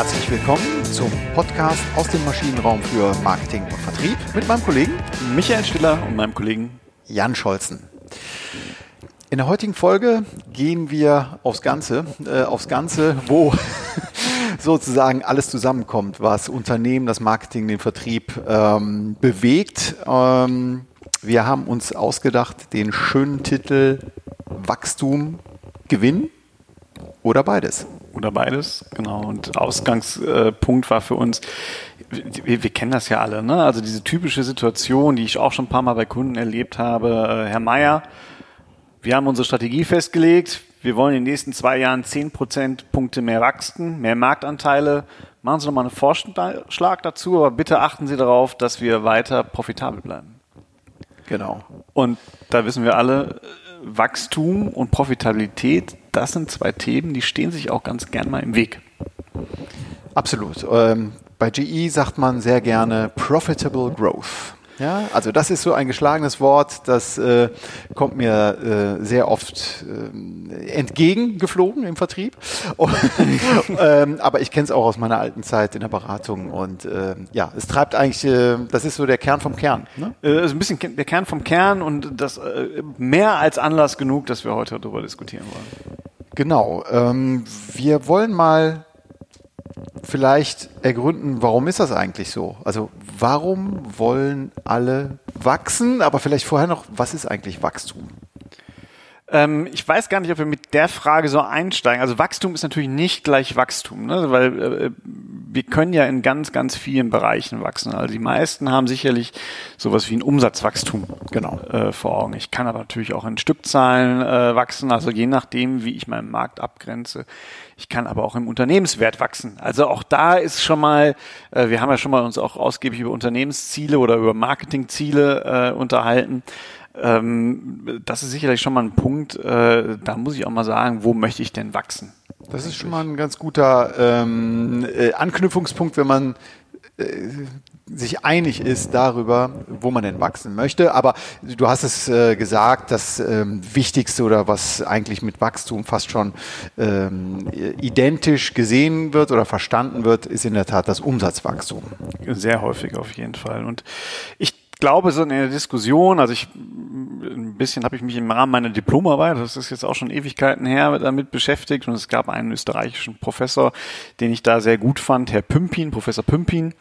Herzlich willkommen zum Podcast aus dem Maschinenraum für Marketing und Vertrieb mit meinem Kollegen Michael Stiller und meinem Kollegen Jan Scholzen. In der heutigen Folge gehen wir aufs Ganze, äh, aufs Ganze, wo sozusagen alles zusammenkommt, was Unternehmen, das Marketing, den Vertrieb ähm, bewegt. Ähm, wir haben uns ausgedacht den schönen Titel Wachstum, Gewinn oder beides. Oder beides, genau. Und Ausgangspunkt war für uns, wir, wir kennen das ja alle, ne? Also diese typische Situation, die ich auch schon ein paar Mal bei Kunden erlebt habe. Herr Meier, wir haben unsere Strategie festgelegt. Wir wollen in den nächsten zwei Jahren zehn Prozentpunkte mehr wachsen, mehr Marktanteile. Machen Sie noch mal einen Vorschlag dazu, aber bitte achten Sie darauf, dass wir weiter profitabel bleiben. Genau. Und da wissen wir alle, Wachstum und Profitabilität, das sind zwei Themen, die stehen sich auch ganz gern mal im Weg. Absolut. Ähm, bei GE sagt man sehr gerne Profitable Growth. Ja, also das ist so ein geschlagenes Wort, das äh, kommt mir äh, sehr oft äh, entgegengeflogen im Vertrieb. Und, ähm, aber ich kenne es auch aus meiner alten Zeit in der Beratung und äh, ja, es treibt eigentlich, äh, das ist so der Kern vom Kern. Ne? Also ein bisschen der Kern vom Kern und das äh, mehr als Anlass genug, dass wir heute darüber diskutieren wollen. Genau. Ähm, wir wollen mal vielleicht ergründen, warum ist das eigentlich so? Also warum wollen alle wachsen? Aber vielleicht vorher noch, was ist eigentlich Wachstum? Ähm, ich weiß gar nicht, ob wir mit der Frage so einsteigen. Also Wachstum ist natürlich nicht gleich Wachstum, ne? weil äh, wir können ja in ganz, ganz vielen Bereichen wachsen. Also die meisten haben sicherlich sowas wie ein Umsatzwachstum genau. äh, vor Augen. Ich kann aber natürlich auch in Stückzahlen äh, wachsen, also je nachdem, wie ich meinen Markt abgrenze. Ich kann aber auch im Unternehmenswert wachsen. Also auch da ist schon mal, äh, wir haben ja schon mal uns auch ausgiebig über Unternehmensziele oder über Marketingziele äh, unterhalten. Ähm, das ist sicherlich schon mal ein Punkt, äh, da muss ich auch mal sagen, wo möchte ich denn wachsen? Das ist schon mal ein ganz guter ähm, äh, Anknüpfungspunkt, wenn man äh, sich einig ist darüber, wo man denn wachsen möchte. Aber du hast es äh, gesagt, das ähm, Wichtigste oder was eigentlich mit Wachstum fast schon ähm, identisch gesehen wird oder verstanden wird, ist in der Tat das Umsatzwachstum. Sehr häufig auf jeden Fall. Und ich glaube, so in der Diskussion, also ich ein bisschen habe ich mich im Rahmen meiner Diplomarbeit, das ist jetzt auch schon Ewigkeiten her, damit beschäftigt. Und es gab einen österreichischen Professor, den ich da sehr gut fand, Herr Pümpin, Professor Pümpin,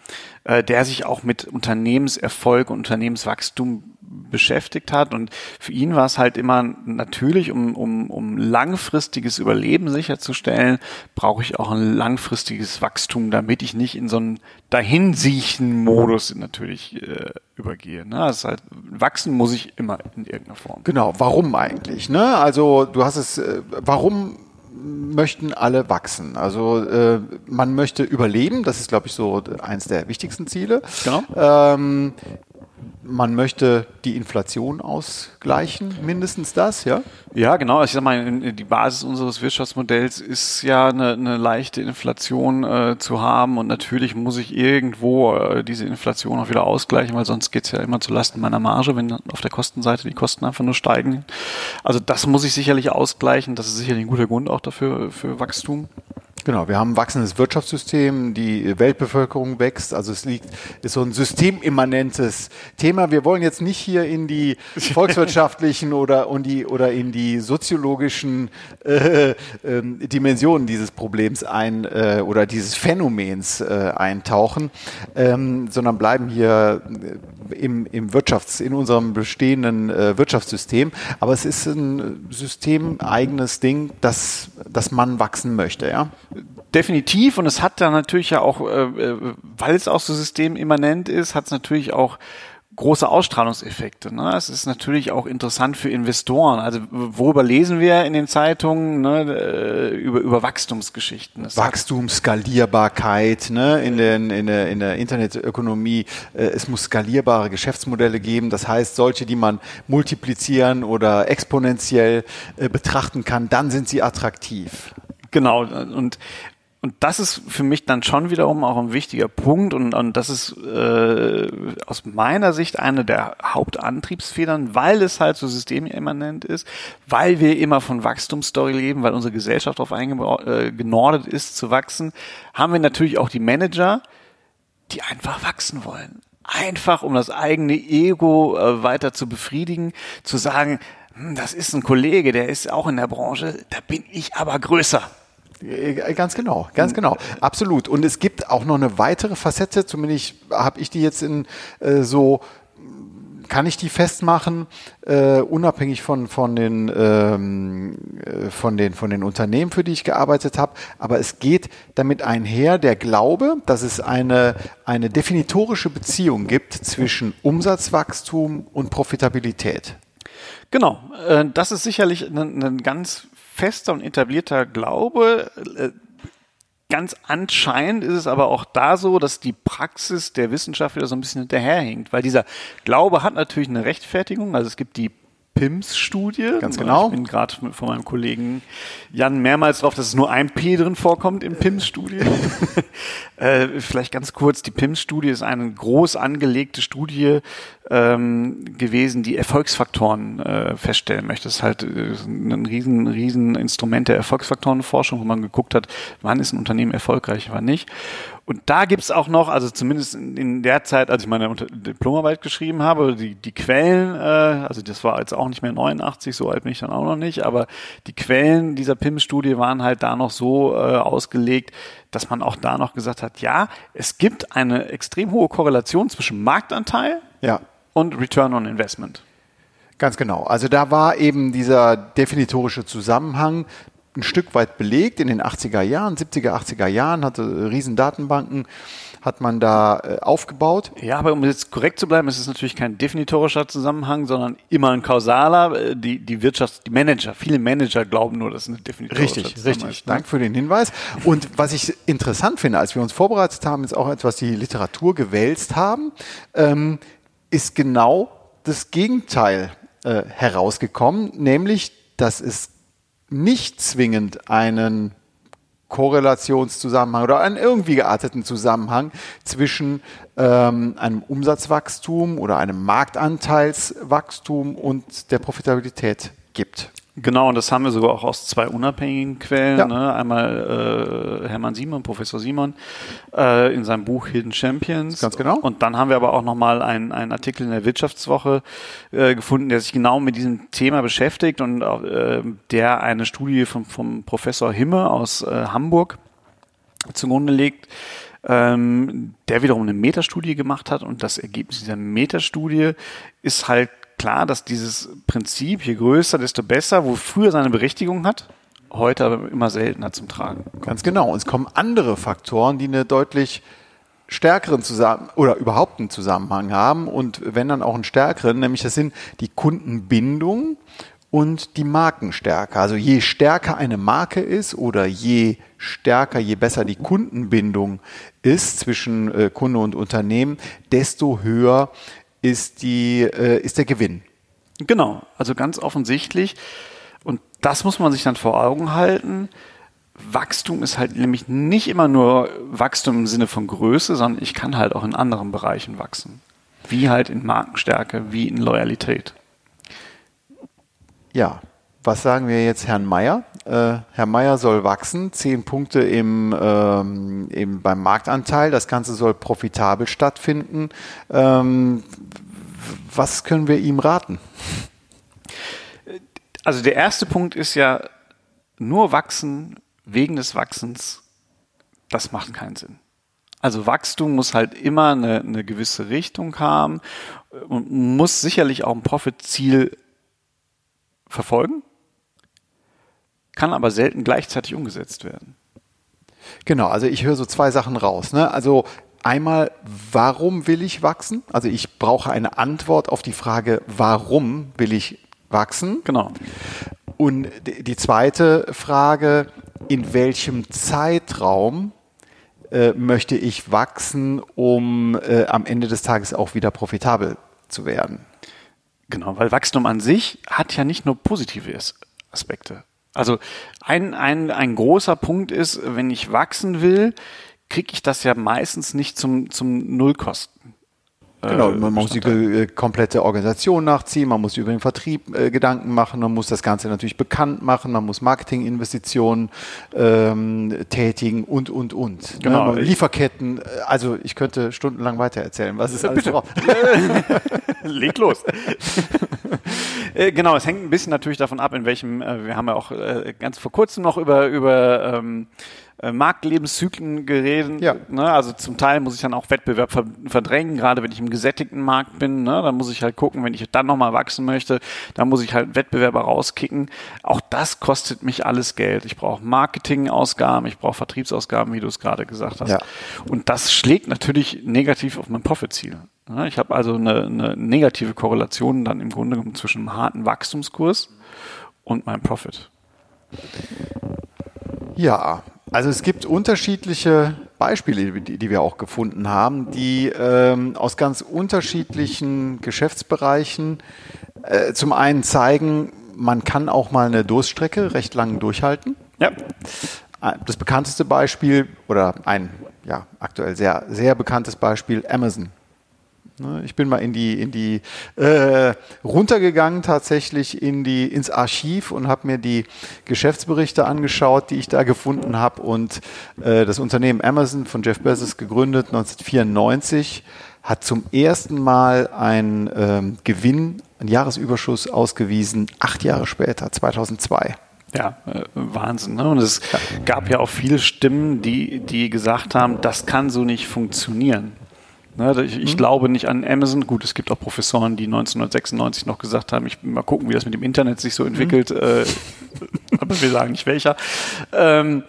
äh, der sich auch mit Unternehmenserfolg und Unternehmenswachstum beschäftigt hat. Und für ihn war es halt immer natürlich, um, um, um langfristiges Überleben sicherzustellen, brauche ich auch ein langfristiges Wachstum, damit ich nicht in so einen Dahinsiechen-Modus natürlich äh, übergehe. Ne? Das ist halt, wachsen muss ich immer in irgendeiner Form. Genau, warum eigentlich? Ne? Also du hast es, äh, warum möchten alle wachsen. Also äh, man möchte überleben, das ist, glaube ich, so eins der wichtigsten Ziele. Genau. Ähm, man möchte die Inflation ausgleichen, mindestens das, ja? Ja, genau. Ich sag mal, die Basis unseres Wirtschaftsmodells ist ja eine, eine leichte Inflation äh, zu haben und natürlich muss ich irgendwo äh, diese Inflation auch wieder ausgleichen, weil sonst geht's ja immer zu Lasten meiner Marge, wenn auf der Kostenseite die Kosten einfach nur steigen. Also das muss ich sicherlich ausgleichen. Das ist sicherlich ein guter Grund auch dafür für Wachstum. Genau, wir haben ein wachsendes Wirtschaftssystem, die Weltbevölkerung wächst, also es liegt, ist so ein systemimmanentes Thema. Wir wollen jetzt nicht hier in die volkswirtschaftlichen oder, und die, oder in die soziologischen äh, äh, Dimensionen dieses Problems ein äh, oder dieses Phänomens äh, eintauchen, ähm, sondern bleiben hier im, im Wirtschafts-, in unserem bestehenden äh, Wirtschaftssystem. Aber es ist ein systemeigenes Ding, dass, dass man wachsen möchte, ja. Definitiv und es hat da natürlich ja auch, äh, äh weil es auch so systemimmanent ist, hat es natürlich auch große Ausstrahlungseffekte. Ne? Es ist natürlich auch interessant für Investoren. Also worüber lesen wir in den Zeitungen? Ne? Äh, über, über Wachstumsgeschichten. Das Wachstum, Skalierbarkeit ne? in, den, in, der, in der Internetökonomie. Äh, es muss skalierbare Geschäftsmodelle geben. Das heißt, solche, die man multiplizieren oder exponentiell betrachten kann, dann sind sie attraktiv. Genau. Und und das ist für mich dann schon wiederum auch ein wichtiger Punkt und, und das ist äh, aus meiner Sicht eine der Hauptantriebsfedern, weil es halt so systemimmanent ist, weil wir immer von Wachstumsstory leben, weil unsere Gesellschaft darauf äh, genordet ist zu wachsen, haben wir natürlich auch die Manager, die einfach wachsen wollen. Einfach um das eigene Ego äh, weiter zu befriedigen, zu sagen, hm, das ist ein Kollege, der ist auch in der Branche, da bin ich aber größer. Äh, ganz genau, ganz genau, absolut. Und es gibt auch noch eine weitere Facette, zumindest habe ich die jetzt in äh, so kann ich die festmachen, äh, unabhängig von, von, den, ähm, äh, von, den, von den Unternehmen, für die ich gearbeitet habe. Aber es geht damit einher der Glaube, dass es eine, eine definitorische Beziehung gibt zwischen Umsatzwachstum und Profitabilität. Genau, äh, das ist sicherlich ein, ein ganz fester und etablierter Glaube. Äh, ganz anscheinend ist es aber auch da so, dass die Praxis der Wissenschaft wieder so ein bisschen hinterherhinkt, weil dieser Glaube hat natürlich eine Rechtfertigung. Also es gibt die PIMS-Studie. Ganz genau. Ich bin gerade von meinem Kollegen Jan mehrmals drauf, dass es nur ein P drin vorkommt im PIMS-Studie. äh, vielleicht ganz kurz, die PIMS-Studie ist eine groß angelegte Studie ähm, gewesen, die Erfolgsfaktoren äh, feststellen möchte. Das ist halt äh, ein riesen, riesen Instrument der Erfolgsfaktorenforschung, wo man geguckt hat, wann ist ein Unternehmen erfolgreich, wann nicht. Und da gibt's auch noch, also zumindest in der Zeit, als ich meine Diplomarbeit geschrieben habe, die, die Quellen, äh, also das war jetzt auch nicht mehr 89, so alt bin ich dann auch noch nicht, aber die Quellen dieser PIM-Studie waren halt da noch so äh, ausgelegt, dass man auch da noch gesagt hat, ja, es gibt eine extrem hohe Korrelation zwischen Marktanteil ja. und Return on Investment. Ganz genau. Also da war eben dieser definitorische Zusammenhang ein Stück weit belegt in den 80er Jahren, 70er, 80er Jahren, hatte riesen Datenbanken, hat man da äh, aufgebaut. Ja, aber um jetzt korrekt zu bleiben, ist es natürlich kein definitorischer Zusammenhang, sondern immer ein kausaler. Äh, die, die Wirtschaft, die Manager, viele Manager glauben nur, dass es eine definitorische Richtig, richtig. Danke für den Hinweis. Und was ich interessant finde, als wir uns vorbereitet haben, ist auch etwas, die Literatur gewälzt haben, ähm, ist genau das Gegenteil äh, herausgekommen, nämlich, dass es nicht zwingend einen Korrelationszusammenhang oder einen irgendwie gearteten Zusammenhang zwischen ähm, einem Umsatzwachstum oder einem Marktanteilswachstum und der Profitabilität gibt. Genau, und das haben wir sogar auch aus zwei unabhängigen Quellen. Ja. Ne? Einmal äh, Hermann Simon, Professor Simon, äh, in seinem Buch Hidden Champions. Ganz genau. Und dann haben wir aber auch nochmal einen, einen Artikel in der Wirtschaftswoche äh, gefunden, der sich genau mit diesem Thema beschäftigt und äh, der eine Studie vom, vom Professor Himme aus äh, Hamburg zugrunde legt, ähm, der wiederum eine Metastudie gemacht hat und das Ergebnis dieser Metastudie ist halt klar, dass dieses Prinzip, je größer, desto besser, wo früher seine Berechtigung hat, heute aber immer seltener zum Tragen. Ganz genau. Und es kommen andere Faktoren, die eine deutlich stärkeren Zusammen oder überhaupt einen Zusammenhang haben und wenn dann auch einen stärkeren, nämlich das sind die Kundenbindung und die Markenstärke. Also je stärker eine Marke ist oder je stärker, je besser die Kundenbindung ist zwischen äh, Kunde und Unternehmen, desto höher ist, die, äh, ist der Gewinn. Genau, also ganz offensichtlich. Und das muss man sich dann vor Augen halten. Wachstum ist halt nämlich nicht immer nur Wachstum im Sinne von Größe, sondern ich kann halt auch in anderen Bereichen wachsen. Wie halt in Markenstärke, wie in Loyalität. Ja, was sagen wir jetzt Herrn Meier? Äh, Herr Meier soll wachsen, zehn Punkte im, ähm, im, beim Marktanteil. Das Ganze soll profitabel stattfinden. Ähm, was können wir ihm raten? Also der erste Punkt ist ja, nur wachsen wegen des Wachsens, das macht keinen Sinn. Also Wachstum muss halt immer eine, eine gewisse Richtung haben und muss sicherlich auch ein Profitziel verfolgen kann aber selten gleichzeitig umgesetzt werden. Genau, also ich höre so zwei Sachen raus. Ne? Also einmal, warum will ich wachsen? Also ich brauche eine Antwort auf die Frage, warum will ich wachsen? Genau. Und die zweite Frage, in welchem Zeitraum äh, möchte ich wachsen, um äh, am Ende des Tages auch wieder profitabel zu werden? Genau, weil Wachstum an sich hat ja nicht nur positive Aspekte. Also ein, ein, ein großer Punkt ist, wenn ich wachsen will, kriege ich das ja meistens nicht zum, zum Nullkosten. Genau, man muss die äh, komplette Organisation nachziehen, man muss über den Vertrieb äh, Gedanken machen, man muss das Ganze natürlich bekannt machen, man muss Marketinginvestitionen ähm, tätigen und, und, und. Ne? Genau. Ne? Lieferketten, äh, also ich könnte stundenlang weiter erzählen, was ist alles drauf. Leg los. Äh, genau, es hängt ein bisschen natürlich davon ab, in welchem, äh, wir haben ja auch äh, ganz vor kurzem noch über, über ähm, äh, Marktlebenszyklen geredet. Ja. Ne? Also zum Teil muss ich dann auch Wettbewerb verdrängen, gerade wenn ich im gesättigten Markt bin. Ne? Dann muss ich halt gucken, wenn ich dann nochmal wachsen möchte, dann muss ich halt Wettbewerber rauskicken. Auch das kostet mich alles Geld. Ich brauche Marketingausgaben, ich brauche Vertriebsausgaben, wie du es gerade gesagt hast. Ja. Und das schlägt natürlich negativ auf mein Profitziel. Ne? Ich habe also eine, eine negative Korrelation dann im Grunde genommen zwischen einem harten Wachstumskurs und meinem Profit. Ja, also es gibt unterschiedliche Beispiele, die, die wir auch gefunden haben, die ähm, aus ganz unterschiedlichen Geschäftsbereichen äh, zum einen zeigen, man kann auch mal eine Durststrecke recht lang durchhalten. Ja. Äh, das bekannteste Beispiel oder ein ja, aktuell sehr, sehr bekanntes Beispiel, Amazon. Ne, ich bin mal in die, in die äh, runtergegangen tatsächlich in die, ins Archiv und habe mir die Geschäftsberichte angeschaut, die ich da gefunden habe. Und äh, das Unternehmen Amazon von Jeff Bezos gegründet 1994 hat zum ersten Mal einen ähm, Gewinn, einen Jahresüberschuss ausgewiesen, acht Jahre später, 2002. Ja, äh, Wahnsinn. Ne? Und es gab ja auch viele Stimmen, die, die gesagt haben, das kann so nicht funktionieren. Ne, ich, ich mhm. glaube nicht an Amazon. Gut, es gibt auch Professoren, die 1996 noch gesagt haben, ich mal gucken, wie das mit dem Internet sich so entwickelt. Mhm. Äh, aber wir sagen nicht welcher. Ähm,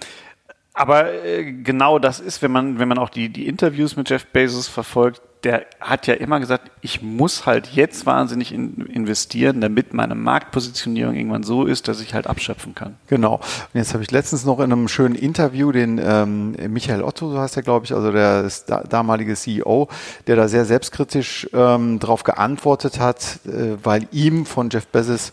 aber äh, genau das ist, wenn man, wenn man auch die, die Interviews mit Jeff Bezos verfolgt, der hat ja immer gesagt, ich muss halt jetzt wahnsinnig in, investieren, damit meine Marktpositionierung irgendwann so ist, dass ich halt abschöpfen kann. Genau. Und jetzt habe ich letztens noch in einem schönen Interview den ähm, Michael Otto, so heißt er, glaube ich, also der da, damalige CEO, der da sehr selbstkritisch ähm, darauf geantwortet hat, äh, weil ihm von Jeff Bezos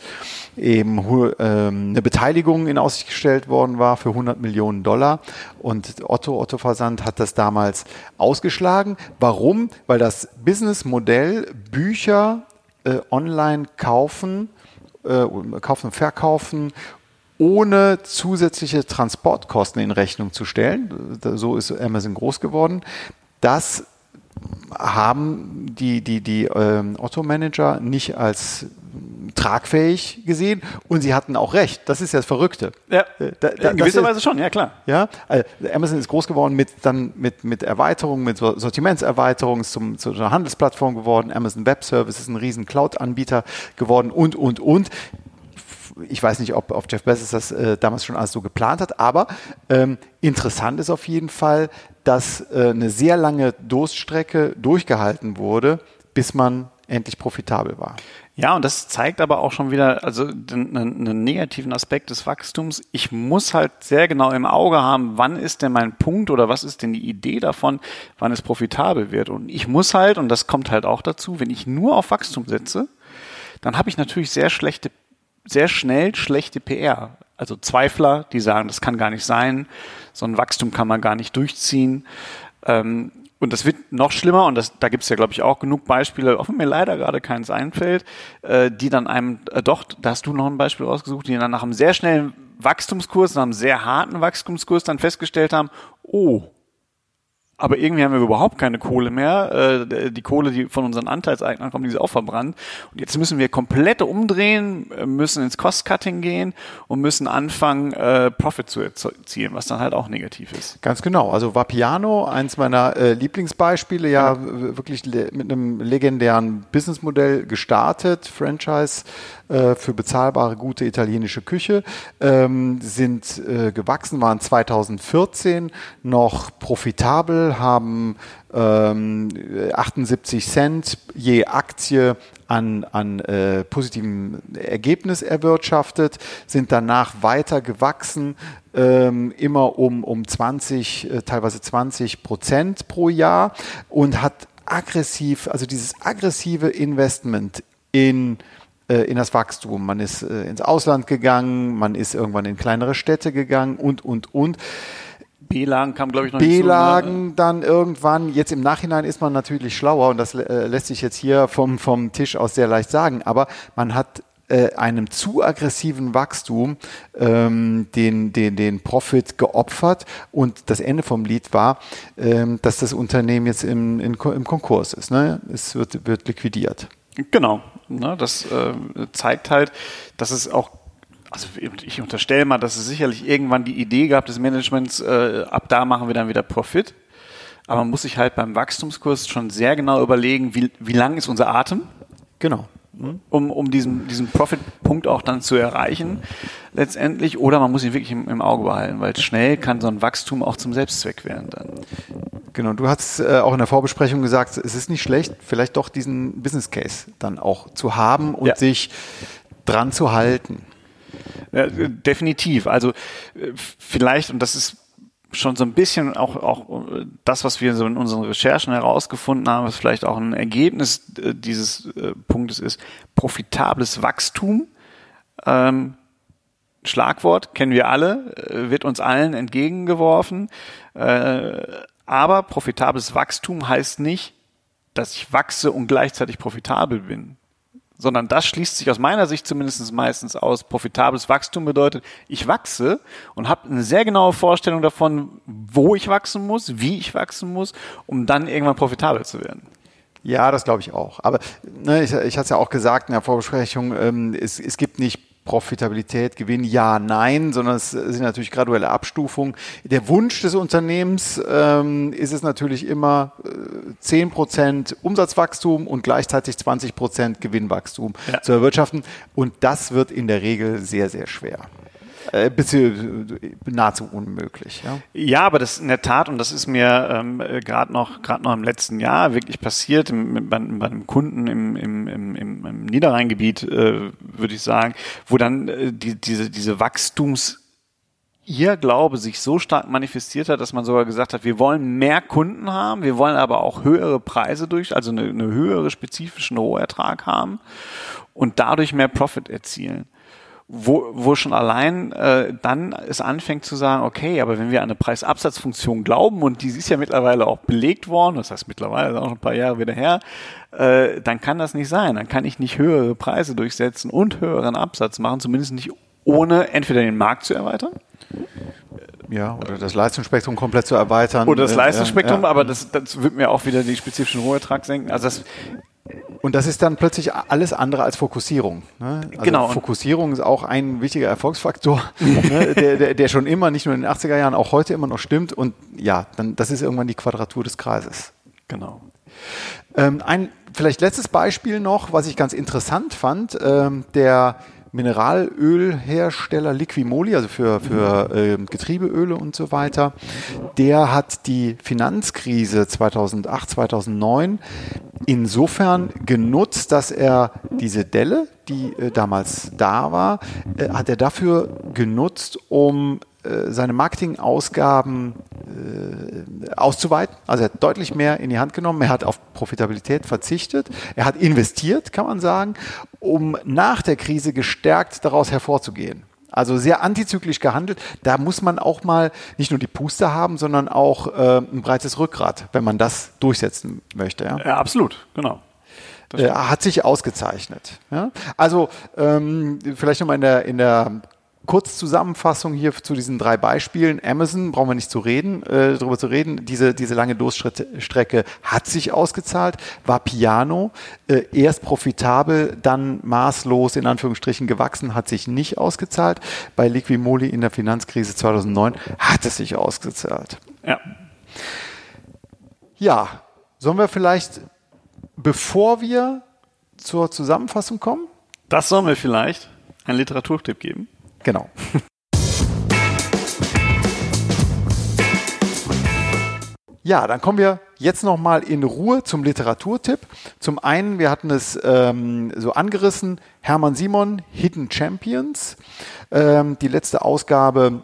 eben ähm, eine Beteiligung in Aussicht gestellt worden war für 100 Millionen Dollar. Und Otto, Otto Versand hat das damals ausgeschlagen. Warum? Weil das Businessmodell Bücher äh, online kaufen, äh, kaufen und verkaufen ohne zusätzliche Transportkosten in Rechnung zu stellen. So ist Amazon groß geworden. Das haben die, die, die ähm, Otto-Manager nicht als tragfähig gesehen und sie hatten auch recht. Das ist ja das Verrückte. Ja, äh, da, da, in gewisser Weise schon, ja klar. Ja, also Amazon ist groß geworden mit dann mit mit Erweiterungen, mit Sortimentserweiterungen zum zu einer Handelsplattform geworden. Amazon Web Service ist ein riesen Cloud-Anbieter geworden und und und. Ich weiß nicht, ob, ob Jeff Bezos das äh, damals schon alles so geplant hat, aber ähm, interessant ist auf jeden Fall, dass äh, eine sehr lange Durststrecke durchgehalten wurde, bis man endlich profitabel war. Ja, und das zeigt aber auch schon wieder, also einen, einen negativen Aspekt des Wachstums. Ich muss halt sehr genau im Auge haben, wann ist denn mein Punkt oder was ist denn die Idee davon, wann es profitabel wird. Und ich muss halt, und das kommt halt auch dazu, wenn ich nur auf Wachstum setze, dann habe ich natürlich sehr schlechte, sehr schnell schlechte PR. Also Zweifler, die sagen, das kann gar nicht sein, so ein Wachstum kann man gar nicht durchziehen. Ähm, und das wird noch schlimmer, und das, da gibt es ja, glaube ich, auch genug Beispiele, wenn mir leider gerade keins einfällt, äh, die dann einem, äh, doch, da hast du noch ein Beispiel rausgesucht, die dann nach einem sehr schnellen Wachstumskurs, nach einem sehr harten Wachstumskurs dann festgestellt haben, oh, aber irgendwie haben wir überhaupt keine Kohle mehr. Äh, die Kohle, die von unseren Anteilseignern kommt, die ist auch verbrannt. Und jetzt müssen wir komplett umdrehen, müssen ins Cost-Cutting gehen und müssen anfangen, äh, Profit zu erzielen, was dann halt auch negativ ist. Ganz genau. Also Vapiano, eins meiner äh, Lieblingsbeispiele, ja, ja. wirklich mit einem legendären Businessmodell gestartet, Franchise äh, für bezahlbare, gute italienische Küche, ähm, sind äh, gewachsen, waren 2014 noch profitabel, haben ähm, 78 Cent je Aktie an, an äh, positivem Ergebnis erwirtschaftet, sind danach weiter gewachsen, ähm, immer um, um 20, äh, teilweise 20 Prozent pro Jahr und hat aggressiv, also dieses aggressive Investment in in das Wachstum. Man ist äh, ins Ausland gegangen, man ist irgendwann in kleinere Städte gegangen und, und, und. B-Lagen kam, glaube ich, noch B-Lagen ne? dann irgendwann. Jetzt im Nachhinein ist man natürlich schlauer und das äh, lässt sich jetzt hier vom, vom Tisch aus sehr leicht sagen. Aber man hat äh, einem zu aggressiven Wachstum ähm, den, den, den Profit geopfert und das Ende vom Lied war, ähm, dass das Unternehmen jetzt im, in, im Konkurs ist. Ne? Es wird, wird liquidiert. Genau. Ne, das äh, zeigt halt, dass es auch also ich unterstelle mal, dass es sicherlich irgendwann die Idee gab des Managements, äh, ab da machen wir dann wieder Profit. Aber man muss sich halt beim Wachstumskurs schon sehr genau überlegen, wie, wie lang ist unser Atem? Genau um, um diesen, diesen Profit-Punkt auch dann zu erreichen letztendlich. Oder man muss ihn wirklich im, im, Auge behalten, weil schnell kann so ein Wachstum auch zum Selbstzweck werden dann. Genau, du hast äh, auch in der Vorbesprechung gesagt, es ist nicht schlecht, vielleicht doch diesen Business Case dann auch zu haben und ja. sich dran zu halten. Ja, definitiv. Also äh, vielleicht, und das ist schon so ein bisschen auch, auch das, was wir so in unseren Recherchen herausgefunden haben, was vielleicht auch ein Ergebnis äh, dieses äh, Punktes ist, profitables Wachstum. Ähm, Schlagwort kennen wir alle, äh, wird uns allen entgegengeworfen. Äh, aber profitables Wachstum heißt nicht, dass ich wachse und gleichzeitig profitabel bin sondern das schließt sich aus meiner Sicht zumindest meistens aus. Profitables Wachstum bedeutet, ich wachse und habe eine sehr genaue Vorstellung davon, wo ich wachsen muss, wie ich wachsen muss, um dann irgendwann profitabel zu werden. Ja, das glaube ich auch. Aber ne, ich, ich hatte es ja auch gesagt in der Vorbesprechung, ähm, es, es gibt nicht Profitabilität, Gewinn, ja, nein, sondern es sind natürlich graduelle Abstufungen. Der Wunsch des Unternehmens ähm, ist es natürlich immer äh, 10% Umsatzwachstum und gleichzeitig 20% Gewinnwachstum ja. zu erwirtschaften. Und das wird in der Regel sehr, sehr schwer. Äh, nahezu unmöglich. Ja? ja, aber das in der Tat, und das ist mir ähm, gerade noch, noch im letzten Jahr wirklich passiert, im, bei, bei einem Kunden im, im, im, im Niederrheingebiet, äh, würde ich sagen, wo dann äh, die, diese, diese Wachstums- ihr Glaube sich so stark manifestiert hat, dass man sogar gesagt hat, wir wollen mehr Kunden haben, wir wollen aber auch höhere Preise durch, also eine, eine höhere spezifischen Rohertrag haben und dadurch mehr Profit erzielen wo, wo schon allein äh, dann es anfängt zu sagen, okay, aber wenn wir an eine Preisabsatzfunktion glauben und die ist ja mittlerweile auch belegt worden, das heißt mittlerweile ist auch schon ein paar Jahre wieder her, äh, dann kann das nicht sein. Dann kann ich nicht höhere Preise durchsetzen und höheren Absatz machen, zumindest nicht ohne entweder den Markt zu erweitern. Ja, oder das Leistungsspektrum komplett zu erweitern. Oder das Leistungsspektrum, ja, ja. aber das, das wird mir auch wieder die spezifischen Rohertrag senken. Also das und das ist dann plötzlich alles andere als Fokussierung. Ne? Also genau. Fokussierung ist auch ein wichtiger Erfolgsfaktor, ne? der, der, der, schon immer, nicht nur in den 80er Jahren, auch heute immer noch stimmt. Und ja, dann, das ist irgendwann die Quadratur des Kreises. Genau. Ähm, ein vielleicht letztes Beispiel noch, was ich ganz interessant fand. Ähm, der Mineralölhersteller Liquimoli, also für, für äh, Getriebeöle und so weiter, der hat die Finanzkrise 2008, 2009 insofern genutzt, dass er diese Delle, die äh, damals da war, äh, hat er dafür genutzt, um äh, seine Marketingausgaben äh, auszuweiten. Also er hat deutlich mehr in die Hand genommen. Er hat auf Profitabilität verzichtet. Er hat investiert, kann man sagen, um nach der Krise gestärkt daraus hervorzugehen. Also sehr antizyklisch gehandelt. Da muss man auch mal nicht nur die Puste haben, sondern auch äh, ein breites Rückgrat, wenn man das durchsetzen möchte. Ja, ja absolut, genau. Äh, hat sich ausgezeichnet. Ja? Also ähm, vielleicht nochmal in der, in der Kurzzusammenfassung hier zu diesen drei Beispielen. Amazon, brauchen wir nicht zu reden, äh, darüber zu reden. Diese, diese lange Durststrecke hat sich ausgezahlt, war Piano, äh, erst profitabel, dann maßlos in Anführungsstrichen gewachsen, hat sich nicht ausgezahlt. Bei Liquimoli in der Finanzkrise 2009 hat es sich ausgezahlt. Ja. Ja, sollen wir vielleicht, bevor wir zur Zusammenfassung kommen? Das sollen wir vielleicht einen Literaturtipp geben. Genau. Ja, dann kommen wir jetzt nochmal in Ruhe zum Literaturtipp. Zum einen, wir hatten es ähm, so angerissen, Hermann Simon, Hidden Champions. Ähm, die letzte Ausgabe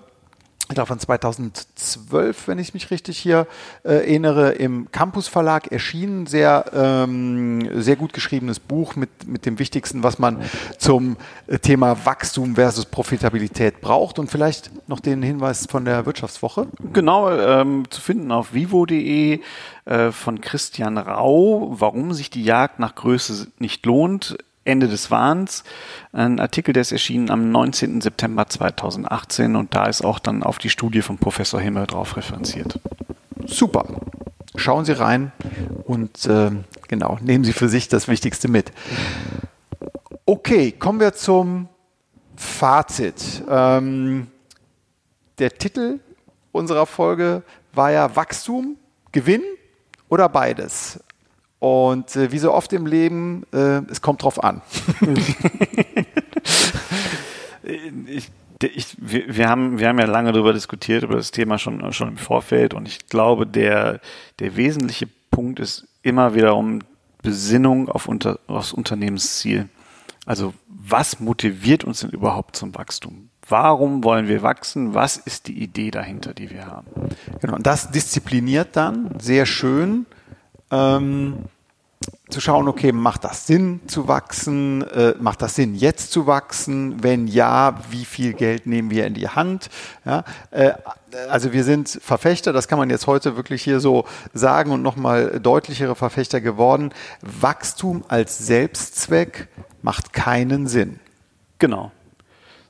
ich glaube von 2012, wenn ich mich richtig hier äh, erinnere, im Campus Verlag erschienen. Sehr, ähm, sehr gut geschriebenes Buch mit, mit dem Wichtigsten, was man zum äh, Thema Wachstum versus Profitabilität braucht. Und vielleicht noch den Hinweis von der Wirtschaftswoche. Genau, ähm, zu finden auf vivo.de äh, von Christian Rau, warum sich die Jagd nach Größe nicht lohnt Ende des Wahns. Ein Artikel, der ist erschienen am 19. September 2018 und da ist auch dann auf die Studie von Professor Himmel drauf referenziert. Super. Schauen Sie rein und äh, genau, nehmen Sie für sich das Wichtigste mit. Okay, kommen wir zum Fazit. Ähm, der Titel unserer Folge war ja Wachstum, Gewinn oder beides. Und äh, wie so oft im Leben, äh, es kommt drauf an. ich, ich, wir, wir, haben, wir haben ja lange darüber diskutiert, über das Thema schon, schon im Vorfeld. Und ich glaube, der, der wesentliche Punkt ist immer wiederum Besinnung auf unter, aufs Unternehmensziel. Also was motiviert uns denn überhaupt zum Wachstum? Warum wollen wir wachsen? Was ist die Idee dahinter, die wir haben? Genau, und das diszipliniert dann sehr schön ähm, zu schauen, okay, macht das Sinn zu wachsen? Äh, macht das Sinn, jetzt zu wachsen? Wenn ja, wie viel Geld nehmen wir in die Hand? Ja, äh, also wir sind Verfechter, das kann man jetzt heute wirklich hier so sagen und nochmal deutlichere Verfechter geworden. Wachstum als Selbstzweck macht keinen Sinn. Genau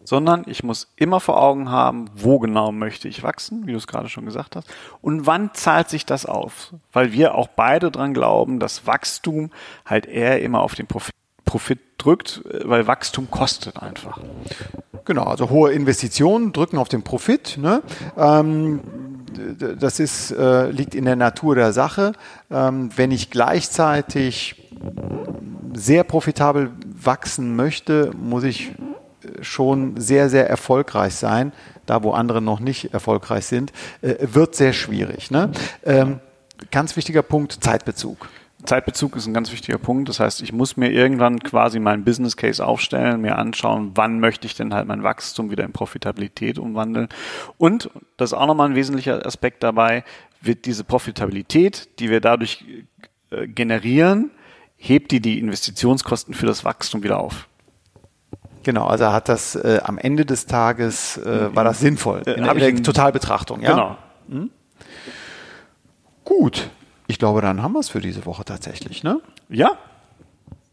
sondern ich muss immer vor Augen haben, wo genau möchte ich wachsen, wie du es gerade schon gesagt hast, und wann zahlt sich das auf, weil wir auch beide dran glauben, dass Wachstum halt eher immer auf den Profit, Profit drückt, weil Wachstum kostet einfach. Genau, also hohe Investitionen drücken auf den Profit. Ne? Ähm, das ist, äh, liegt in der Natur der Sache. Ähm, wenn ich gleichzeitig sehr profitabel wachsen möchte, muss ich schon sehr, sehr erfolgreich sein, da wo andere noch nicht erfolgreich sind, äh, wird sehr schwierig. Ne? Ähm, ganz wichtiger Punkt, Zeitbezug. Zeitbezug ist ein ganz wichtiger Punkt. Das heißt, ich muss mir irgendwann quasi meinen Business Case aufstellen, mir anschauen, wann möchte ich denn halt mein Wachstum wieder in Profitabilität umwandeln. Und das ist auch nochmal ein wesentlicher Aspekt dabei, wird diese Profitabilität, die wir dadurch äh, generieren, hebt die die Investitionskosten für das Wachstum wieder auf. Genau, also hat das äh, am Ende des Tages äh, war das sinnvoll äh, in, in der Totalbetrachtung. Ja? Genau. Hm? Gut, ich glaube, dann haben wir es für diese Woche tatsächlich. Ne? Ja.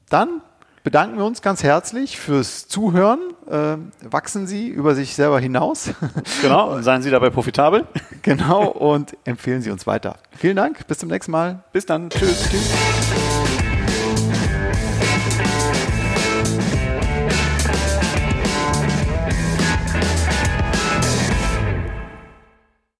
Dann bedanken wir uns ganz herzlich fürs Zuhören. Äh, wachsen Sie über sich selber hinaus. Genau, und seien Sie dabei profitabel. Genau, und empfehlen Sie uns weiter. Vielen Dank, bis zum nächsten Mal. Bis dann. Tschüss. Tschüss.